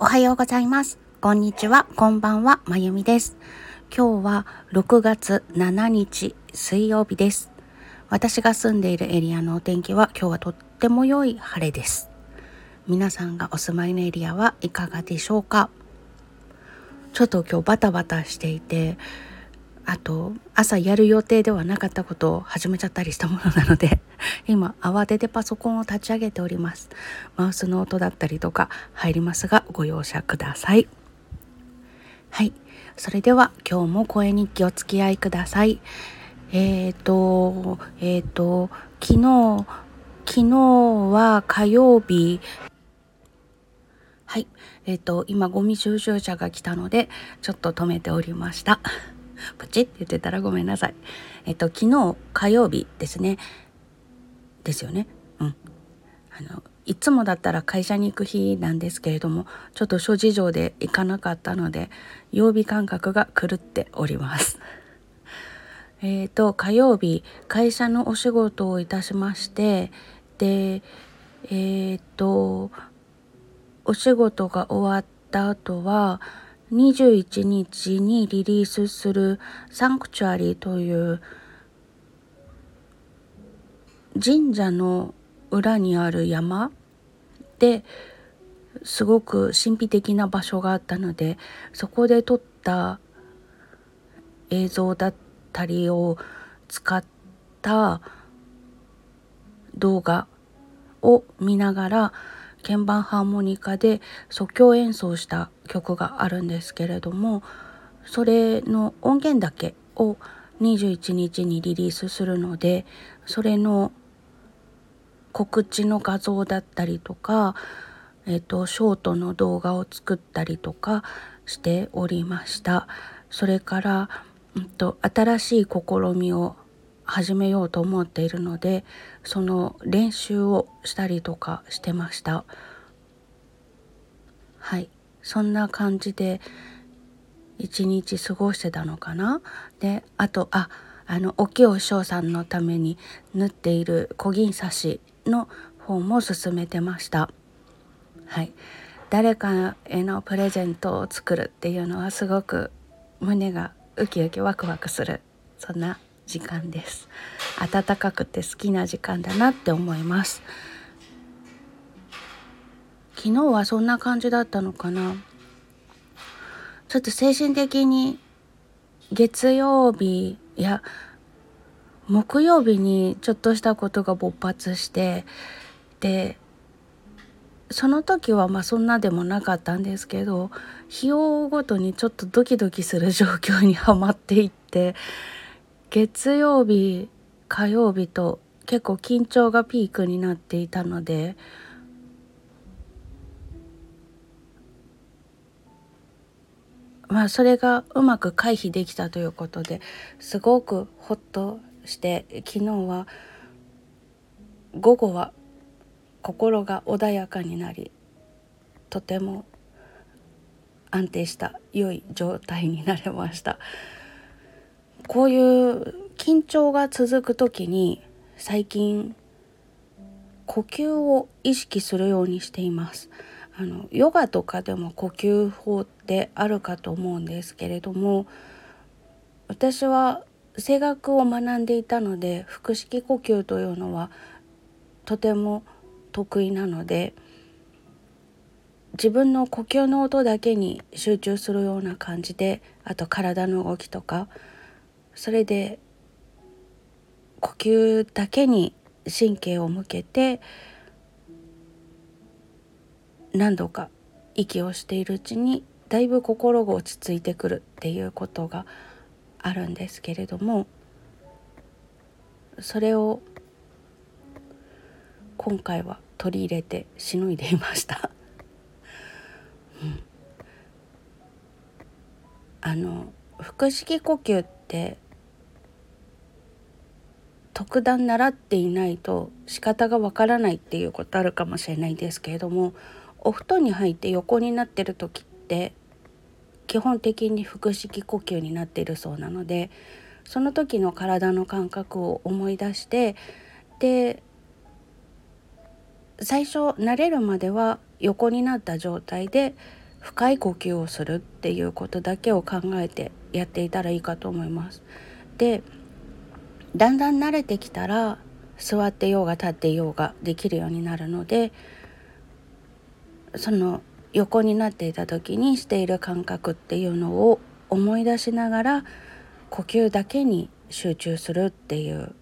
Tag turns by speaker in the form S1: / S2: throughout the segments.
S1: おはようございます。こんにちは、こんばんは、まゆみです。今日は6月7日水曜日です。私が住んでいるエリアのお天気は今日はとっても良い晴れです。皆さんがお住まいのエリアはいかがでしょうか？ちょっと今日バタバタしていて、あと朝やる予定ではなかったことを始めちゃったりしたものなので 今慌ててパソコンを立ち上げております。マウスの音だったりとか入りますがご容赦ください。はい。それでは今日も声日記お付き合いください。えっ、ー、とえっ、ー、と昨日昨日は火曜日。はい。えっ、ー、と今ゴミ収集車が来たのでちょっと止めておりました。プチって言ってたらごめんなさい。えっと、昨日火曜日ですね。ですよね。うん。あの、いつもだったら会社に行く日なんですけれども、ちょっと諸事情で行かなかったので、曜日感覚が狂っております。えっと、火曜日、会社のお仕事をいたしまして、で、えっ、と、お仕事が終わった後は、21日にリリースするサンクチュアリーという神社の裏にある山ですごく神秘的な場所があったのでそこで撮った映像だったりを使った動画を見ながら鍵盤ハーモニカで即興演奏した曲があるんですけれどもそれの音源だけを21日にリリースするのでそれの告知の画像だったりとか、えっと、ショートの動画を作ったりとかしておりました。それから、うんと、新しい試みを始めようと思っているのでその練習をしたりとかしてました。はい。そんな感じで一日過ごしてたのかな？であとああの沖尾翔さんのために縫っている小銀刺しの方も進めてました。はい。誰かへのプレゼントを作るっていうのはすごく胸がウキウキワクワクするそんな時間です。暖かくて好きな時間だなって思います。昨日はそんな感じだったのかな。ちょっと精神的に月曜日や木曜日にちょっとしたことが勃発してでその時はまあそんなでもなかったんですけど日を追うごとにちょっとドキドキする状況にはまっていって月曜日火曜日と結構緊張がピークになっていたのでまあそれがうまく回避できたということですごくほっとして昨日は午後は心が穏やかになりとても安定した良い状態になれました。こういう緊張が続く時に最近呼吸を意識するようにしていますあのヨガとかでも呼吸法ってあるかと思うんですけれども私は声楽を学んでいたので腹式呼吸というのはとても得意なので自分の呼吸の音だけに集中するような感じであと体の動きとかそれで呼吸だけに神経を向けて何度か息をしているうちにだいぶ心が落ち着いてくるっていうことがあるんですけれどもそれを今回は取り入れてしのいでいました。うん、あの腹式呼吸って特段習っていないと仕方がわからないっていうことあるかもしれないですけれどもお布団に入って横になってる時って基本的に腹式呼吸になっているそうなのでその時の体の感覚を思い出してで最初慣れるまでは横になった状態で深い呼吸をするっていうことだけを考えてやっていたらいいかと思います。でだんだん慣れてきたら座ってようが立ってようができるようになるのでその横になっていた時にしている感覚っていうのを思い出しながら呼吸だけに集中するっていう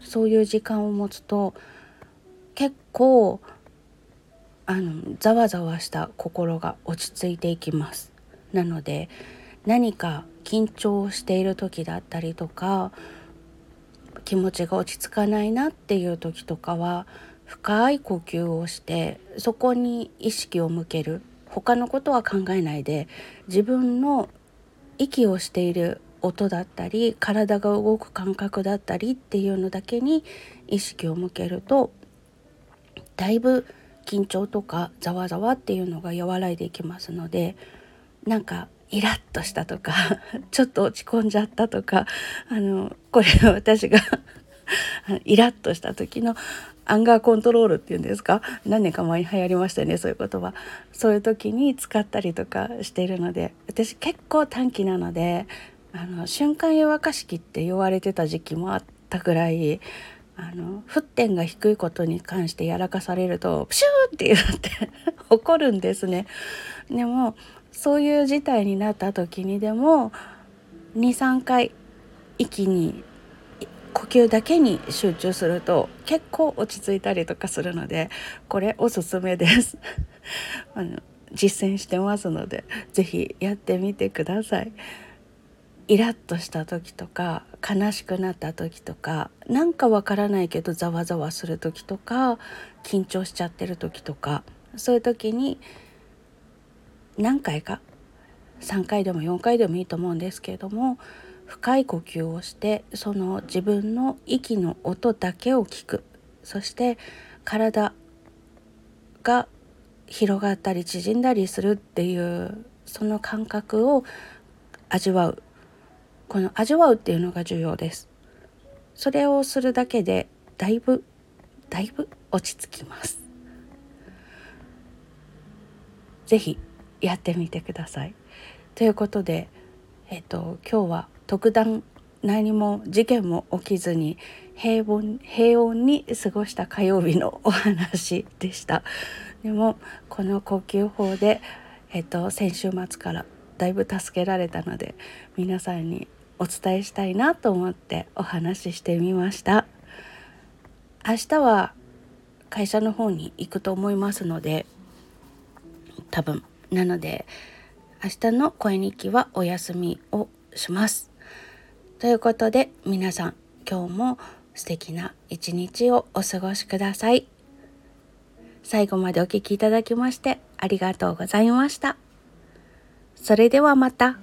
S1: そういう時間を持つと結構あのざわざわした心が落ち着いていきます。なので何か緊張している時だったりとか気持ちが落ち着かないなっていう時とかは深い呼吸をしてそこに意識を向ける。他のことは考えないで自分の息をしている音だったり体が動く感覚だったりっていうのだけに意識を向けるとだいぶ緊張とかざわざわっていうのが和らいでいきますのでなんかイラッとしたとか ちょっと落ち込んじゃったとかあのこれは私が イラッとした時のアンガーコントロールっていうんですか？何年か前に流行りましたよねそういう言葉そういう時に使ったりとかしているので私結構短期なのであの瞬間湯沸かし器って言われてた時期もあったぐらいあの沸点が低いことに関してやらかされるとプシューって言って 怒るんですね。でもそういう事態になった時にでも23回息に呼吸だけに集中すると結構落ち着いたりとかするのでこれおすすめです あの実践してますので是非やってみてください。イラッとした時とか悲しくなった時とかなんかわからないけどざわざわする時とか緊張しちゃってる時とかそういう時に何回か？3回でも4回でもいいと思うんですけれども深い呼吸をしてその自分の息の音だけを聞く。そして体が広がったり縮んだりするっていうその感覚を味わう。この味わうっていうのが重要です。それをするだけでだいぶだいぶ落ち着きます。是非やってみてください。ということでえっと今日は特段何も事件も起きずに平凡平穏に過ごした火曜日のお話でした。でもこの呼吸法で、えっと、先週末からだいぶ助けられたので皆さんにお伝えしたいなと思ってお話ししてみました。明日は会社の方に行くと思いますので多分なので明日の声日記はお休みをします。ということで皆さん今日も素敵な一日をお過ごしください。最後までお聴きいただきましてありがとうございました。それではまた。